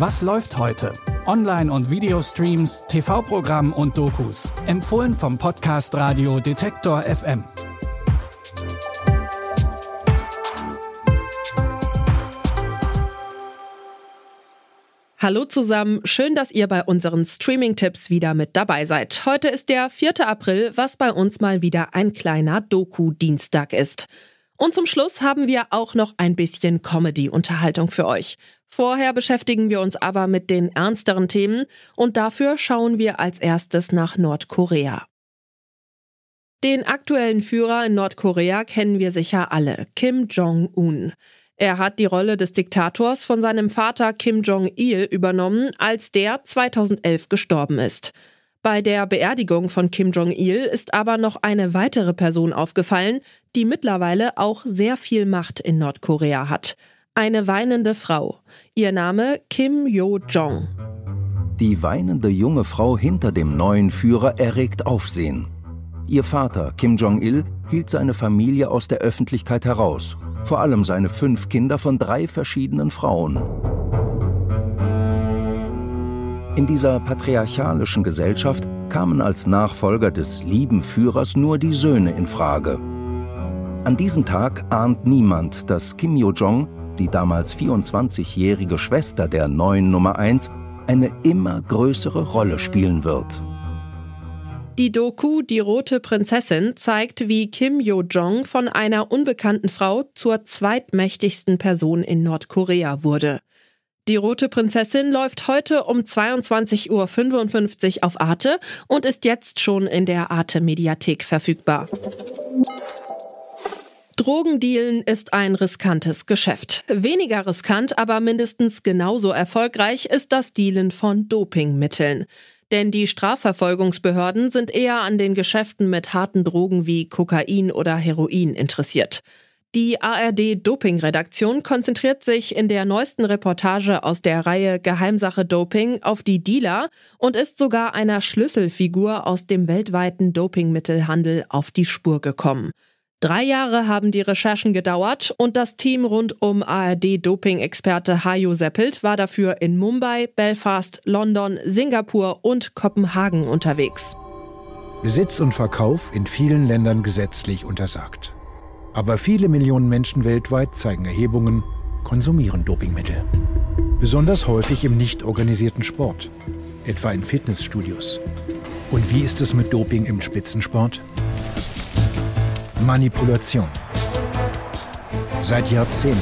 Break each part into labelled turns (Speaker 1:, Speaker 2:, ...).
Speaker 1: Was läuft heute? Online- und Videostreams, TV-Programm und Dokus. Empfohlen vom Podcast Radio Detektor FM.
Speaker 2: Hallo zusammen, schön, dass ihr bei unseren Streaming-Tipps wieder mit dabei seid. Heute ist der 4. April, was bei uns mal wieder ein kleiner Doku-Dienstag ist. Und zum Schluss haben wir auch noch ein bisschen Comedy-Unterhaltung für euch. Vorher beschäftigen wir uns aber mit den ernsteren Themen und dafür schauen wir als erstes nach Nordkorea. Den aktuellen Führer in Nordkorea kennen wir sicher alle, Kim Jong-un. Er hat die Rolle des Diktators von seinem Vater Kim Jong-il übernommen, als der 2011 gestorben ist. Bei der Beerdigung von Kim Jong-il ist aber noch eine weitere Person aufgefallen, die mittlerweile auch sehr viel Macht in Nordkorea hat. Eine weinende Frau. Ihr Name Kim Yo-jong.
Speaker 3: Die weinende junge Frau hinter dem neuen Führer erregt Aufsehen. Ihr Vater, Kim Jong-il, hielt seine Familie aus der Öffentlichkeit heraus vor allem seine fünf Kinder von drei verschiedenen Frauen. In dieser patriarchalischen Gesellschaft kamen als Nachfolger des lieben Führers nur die Söhne in Frage. An diesem Tag ahnt niemand, dass Kim Yo-jong, die damals 24-jährige Schwester der neuen Nummer 1, eine immer größere Rolle spielen wird.
Speaker 2: Die Doku Die rote Prinzessin zeigt, wie Kim Yo-jong von einer unbekannten Frau zur zweitmächtigsten Person in Nordkorea wurde. Die rote Prinzessin läuft heute um 22.55 Uhr auf Arte und ist jetzt schon in der Arte Mediathek verfügbar. Drogendealen ist ein riskantes Geschäft. Weniger riskant, aber mindestens genauso erfolgreich ist das Dealen von Dopingmitteln. Denn die Strafverfolgungsbehörden sind eher an den Geschäften mit harten Drogen wie Kokain oder Heroin interessiert. Die ARD Doping-Redaktion konzentriert sich in der neuesten Reportage aus der Reihe Geheimsache Doping auf die Dealer und ist sogar einer Schlüsselfigur aus dem weltweiten Dopingmittelhandel auf die Spur gekommen. Drei Jahre haben die Recherchen gedauert und das Team rund um ARD-Doping-Experte Hajo Seppelt war dafür in Mumbai, Belfast, London, Singapur und Kopenhagen unterwegs.
Speaker 4: Besitz und Verkauf in vielen Ländern gesetzlich untersagt. Aber viele Millionen Menschen weltweit zeigen Erhebungen, konsumieren Dopingmittel. Besonders häufig im nicht organisierten Sport, etwa in Fitnessstudios. Und wie ist es mit Doping im Spitzensport? Manipulation. Seit Jahrzehnten.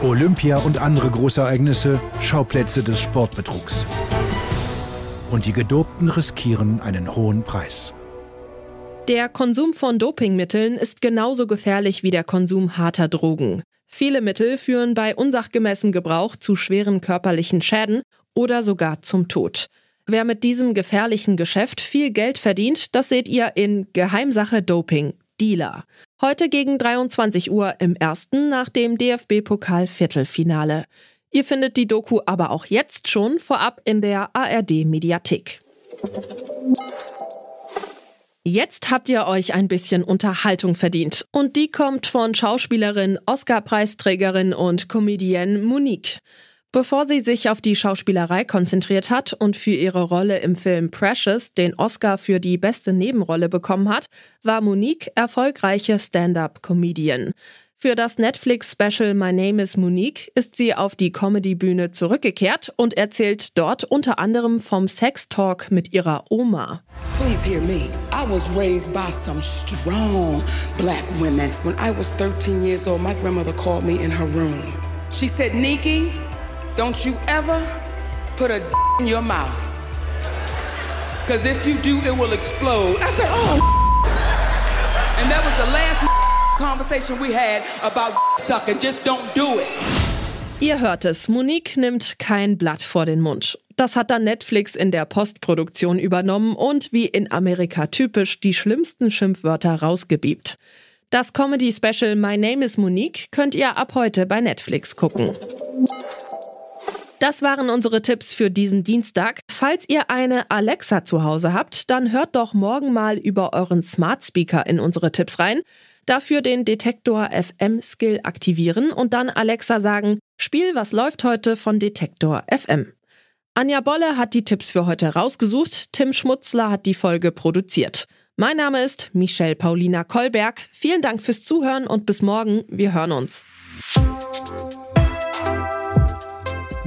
Speaker 4: Olympia und andere Großereignisse Schauplätze des Sportbetrugs. Und die Gedopten riskieren einen hohen Preis.
Speaker 2: Der Konsum von Dopingmitteln ist genauso gefährlich wie der Konsum harter Drogen. Viele Mittel führen bei unsachgemäßem Gebrauch zu schweren körperlichen Schäden oder sogar zum Tod. Wer mit diesem gefährlichen Geschäft viel Geld verdient, das seht ihr in Geheimsache Doping. Dealer. Heute gegen 23 Uhr im ersten nach dem DFB-Pokal-Viertelfinale. Ihr findet die Doku aber auch jetzt schon vorab in der ARD-Mediathek. Jetzt habt ihr euch ein bisschen Unterhaltung verdient. Und die kommt von Schauspielerin, Oscar-Preisträgerin und Comedienne Monique. Bevor sie sich auf die Schauspielerei konzentriert hat und für ihre Rolle im Film Precious den Oscar für die beste Nebenrolle bekommen hat, war Monique erfolgreiche Stand-up-Comedian. Für das Netflix-Special My Name is Monique ist sie auf die Comedy-Bühne zurückgekehrt und erzählt dort unter anderem vom Sex-Talk mit ihrer Oma.
Speaker 5: Please hear me. I was raised by some strong black women. When I was 13 years old, my grandmother called me in her room. She said, Nikki, Don't you ever put a in your mouth. Because if you do, it will explode. I said, oh. And that was the last conversation we had about sucking. Just don't do it.
Speaker 2: Ihr hört es, Monique nimmt kein Blatt vor den Mund. Das hat dann Netflix in der Postproduktion übernommen und wie in Amerika typisch die schlimmsten Schimpfwörter rausgebiebt. Das Comedy-Special My Name is Monique könnt ihr ab heute bei Netflix gucken. Das waren unsere Tipps für diesen Dienstag. Falls ihr eine Alexa zu Hause habt, dann hört doch morgen mal über euren Smart Speaker in unsere Tipps rein. Dafür den Detektor FM Skill aktivieren und dann Alexa sagen, Spiel, was läuft heute von Detektor FM. Anja Bolle hat die Tipps für heute rausgesucht, Tim Schmutzler hat die Folge produziert. Mein Name ist Michelle Paulina Kolberg. Vielen Dank fürs Zuhören und bis morgen. Wir hören uns.